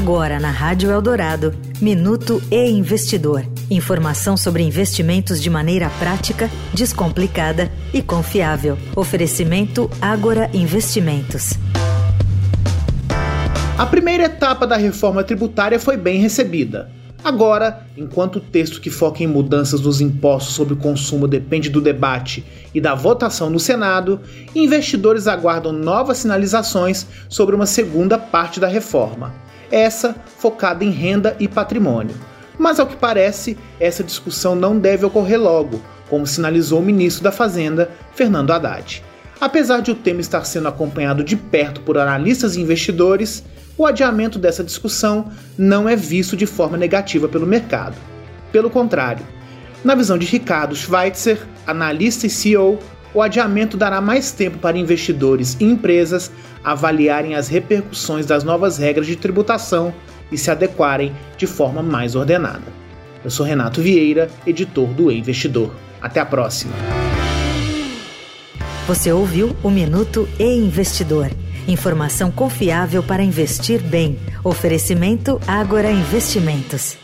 Agora na Rádio Eldorado, Minuto e Investidor. Informação sobre investimentos de maneira prática, descomplicada e confiável. Oferecimento Agora Investimentos. A primeira etapa da reforma tributária foi bem recebida. Agora, enquanto o texto que foca em mudanças dos impostos sobre o consumo depende do debate e da votação no Senado, investidores aguardam novas sinalizações sobre uma segunda parte da reforma, essa focada em renda e patrimônio. Mas, ao que parece, essa discussão não deve ocorrer logo, como sinalizou o ministro da Fazenda, Fernando Haddad. Apesar de o tema estar sendo acompanhado de perto por analistas e investidores, o adiamento dessa discussão não é visto de forma negativa pelo mercado. Pelo contrário, na visão de Ricardo Schweitzer, analista e CEO, o adiamento dará mais tempo para investidores e empresas avaliarem as repercussões das novas regras de tributação e se adequarem de forma mais ordenada. Eu sou Renato Vieira, editor do e Investidor. Até a próxima. Você ouviu o Minuto e Investidor Informação confiável para investir bem. Oferecimento Agora Investimentos.